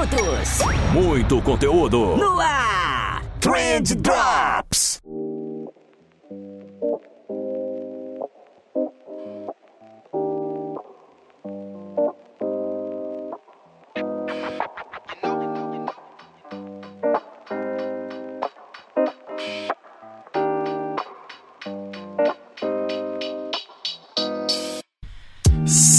minutos. Muito conteúdo. No ar. Trend Drops.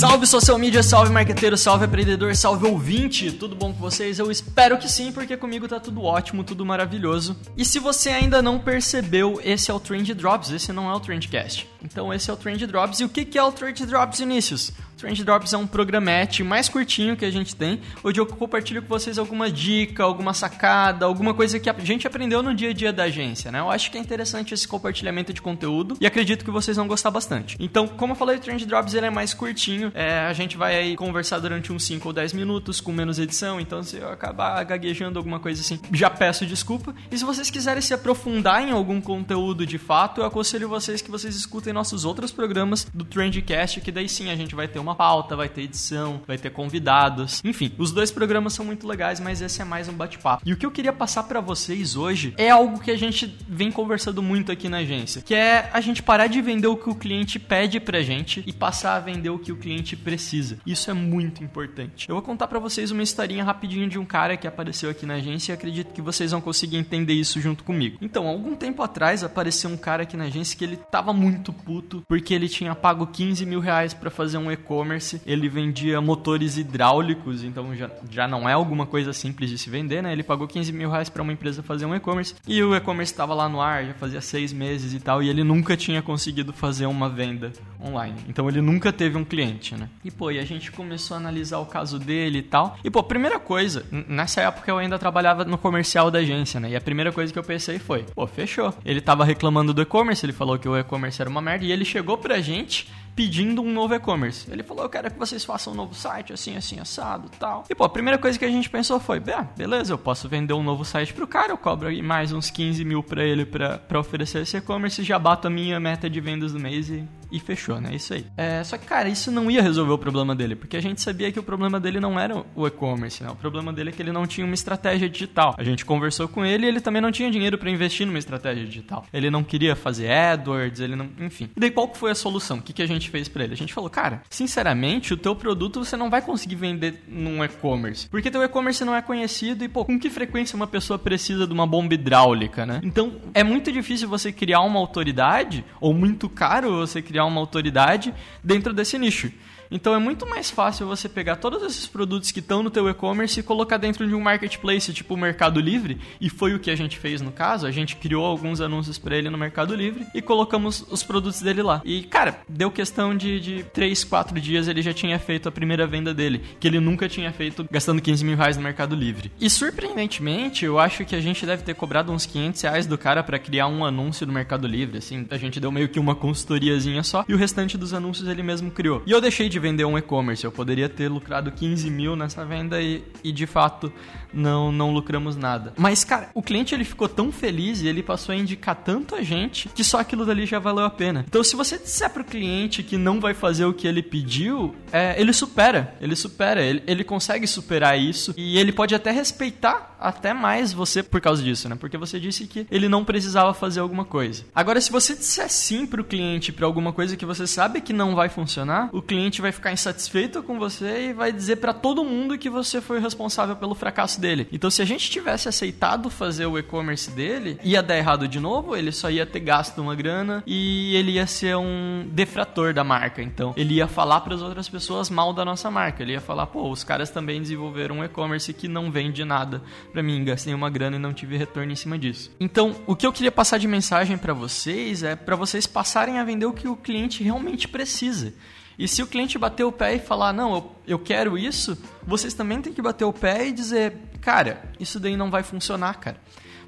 Salve social media, salve marqueteiro, salve empreendedor, salve ouvinte, tudo bom com vocês? Eu espero que sim, porque comigo tá tudo ótimo, tudo maravilhoso. E se você ainda não percebeu, esse é o Trend Drops, esse não é o Trendcast. Então esse é o Trend Drops. E o que é o Trend Drops, Inícios? Trend Drops é um programete mais curtinho que a gente tem, onde eu compartilho com vocês alguma dica, alguma sacada, alguma coisa que a gente aprendeu no dia a dia da agência, né? Eu acho que é interessante esse compartilhamento de conteúdo e acredito que vocês vão gostar bastante. Então, como eu falei, o Trend Drops ele é mais curtinho, é, a gente vai aí conversar durante uns 5 ou 10 minutos com menos edição, então se eu acabar gaguejando alguma coisa assim, já peço desculpa. E se vocês quiserem se aprofundar em algum conteúdo de fato, eu aconselho vocês que vocês escutem nossos outros programas do Trendcast, que daí sim a gente vai ter uma uma pauta, vai ter edição, vai ter convidados. Enfim, os dois programas são muito legais, mas esse é mais um bate-papo. E o que eu queria passar para vocês hoje é algo que a gente vem conversando muito aqui na agência, que é a gente parar de vender o que o cliente pede pra gente e passar a vender o que o cliente precisa. Isso é muito importante. Eu vou contar para vocês uma historinha rapidinho de um cara que apareceu aqui na agência e acredito que vocês vão conseguir entender isso junto comigo. Então, algum tempo atrás apareceu um cara aqui na agência que ele tava muito puto porque ele tinha pago 15 mil reais para fazer um e-commerce e-commerce, ele vendia motores hidráulicos, então já, já não é alguma coisa simples de se vender, né? Ele pagou 15 mil reais para uma empresa fazer um e-commerce e o e-commerce estava lá no ar já fazia seis meses e tal, e ele nunca tinha conseguido fazer uma venda online. Então ele nunca teve um cliente, né? E pô, e a gente começou a analisar o caso dele e tal. E pô, primeira coisa, nessa época eu ainda trabalhava no comercial da agência, né? E a primeira coisa que eu pensei foi, pô, fechou. Ele tava reclamando do e-commerce, ele falou que o e-commerce era uma merda e ele chegou pra gente pedindo um novo e-commerce. Ele falou: Eu quero que vocês façam um novo site, assim, assim, assado tal. E pô, a primeira coisa que a gente pensou foi: beleza, eu posso vender um novo site pro cara, eu cobro mais uns 15 mil pra ele pra oferecer esse e-commerce, já bato a minha meta de vendas do mês e e fechou, né? Isso aí. É, só que, cara, isso não ia resolver o problema dele, porque a gente sabia que o problema dele não era o e-commerce, né? O problema dele é que ele não tinha uma estratégia digital. A gente conversou com ele e ele também não tinha dinheiro para investir numa estratégia digital. Ele não queria fazer AdWords, ele não. Enfim. E daí qual foi a solução? O que, que a gente fez para ele? A gente falou, cara, sinceramente, o teu produto você não vai conseguir vender num e-commerce. Porque teu e-commerce não é conhecido e, pô, com que frequência uma pessoa precisa de uma bomba hidráulica, né? Então, é muito difícil você criar uma autoridade, ou muito caro você criar uma autoridade dentro desse nicho. Então é muito mais fácil você pegar todos esses produtos que estão no teu e-commerce e colocar dentro de um marketplace tipo o Mercado Livre, e foi o que a gente fez no caso, a gente criou alguns anúncios para ele no Mercado Livre e colocamos os produtos dele lá. E cara, deu questão de, de 3, 4 dias ele já tinha feito a primeira venda dele, que ele nunca tinha feito gastando 15 mil reais no Mercado Livre. E surpreendentemente, eu acho que a gente deve ter cobrado uns 500 reais do cara para criar um anúncio no Mercado Livre, assim, a gente deu meio que uma consultoriazinha só, e o restante dos anúncios ele mesmo criou. E eu deixei de vender um e-commerce. Eu poderia ter lucrado 15 mil nessa venda e, e de fato não, não lucramos nada. Mas, cara, o cliente ele ficou tão feliz e ele passou a indicar tanto a gente que só aquilo dali já valeu a pena. Então, se você disser pro cliente que não vai fazer o que ele pediu, é, ele supera. Ele supera. Ele, ele consegue superar isso e ele pode até respeitar até mais você por causa disso, né? Porque você disse que ele não precisava fazer alguma coisa. Agora, se você disser sim pro cliente para alguma coisa que você sabe que não vai funcionar, o cliente vai ficar insatisfeito com você e vai dizer para todo mundo que você foi responsável pelo fracasso dele. Então, se a gente tivesse aceitado fazer o e-commerce dele, ia dar errado de novo, ele só ia ter gasto uma grana e ele ia ser um defrator da marca. Então, ele ia falar para as outras pessoas mal da nossa marca. Ele ia falar, pô, os caras também desenvolveram um e-commerce que não vende nada para mim, gastei uma grana e não tive retorno em cima disso. Então, o que eu queria passar de mensagem para vocês é para vocês passarem a vender o que o cliente realmente precisa. E se o cliente bater o pé e falar, não, eu, eu quero isso, vocês também têm que bater o pé e dizer, cara, isso daí não vai funcionar, cara.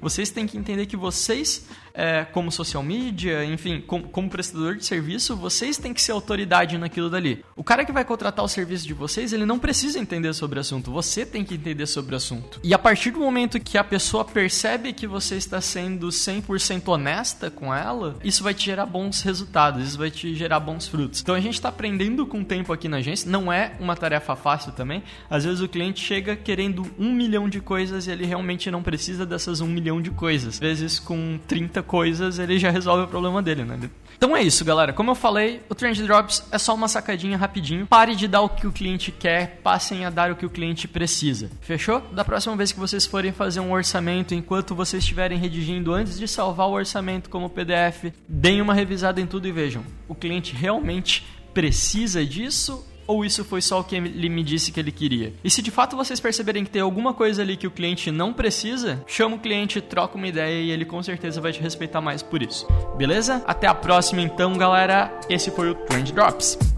Vocês têm que entender que vocês é, como social media, enfim, como, como prestador de serviço, vocês têm que ser autoridade naquilo dali. O cara que vai contratar o serviço de vocês, ele não precisa entender sobre o assunto, você tem que entender sobre o assunto. E a partir do momento que a pessoa percebe que você está sendo 100% honesta com ela, isso vai te gerar bons resultados, isso vai te gerar bons frutos. Então a gente está aprendendo com o tempo aqui na agência, não é uma tarefa fácil também. Às vezes o cliente chega querendo um milhão de coisas e ele realmente não precisa dessas um milhão de coisas. Às vezes com 30 coisas ele já resolve o problema dele, né? Então é isso, galera. Como eu falei, o Trend Drops é só uma sacadinha rapidinho. Pare de dar o que o cliente quer, passem a dar o que o cliente precisa. Fechou? Da próxima vez que vocês forem fazer um orçamento, enquanto vocês estiverem redigindo antes de salvar o orçamento como PDF, deem uma revisada em tudo e vejam. O cliente realmente precisa disso ou isso foi só o que ele me disse que ele queria? E se de fato vocês perceberem que tem alguma coisa ali que o cliente não precisa, chama o cliente, troca uma ideia e ele com certeza vai te respeitar mais por isso. Beleza? Até a próxima então, galera. Esse foi o Trend Drops.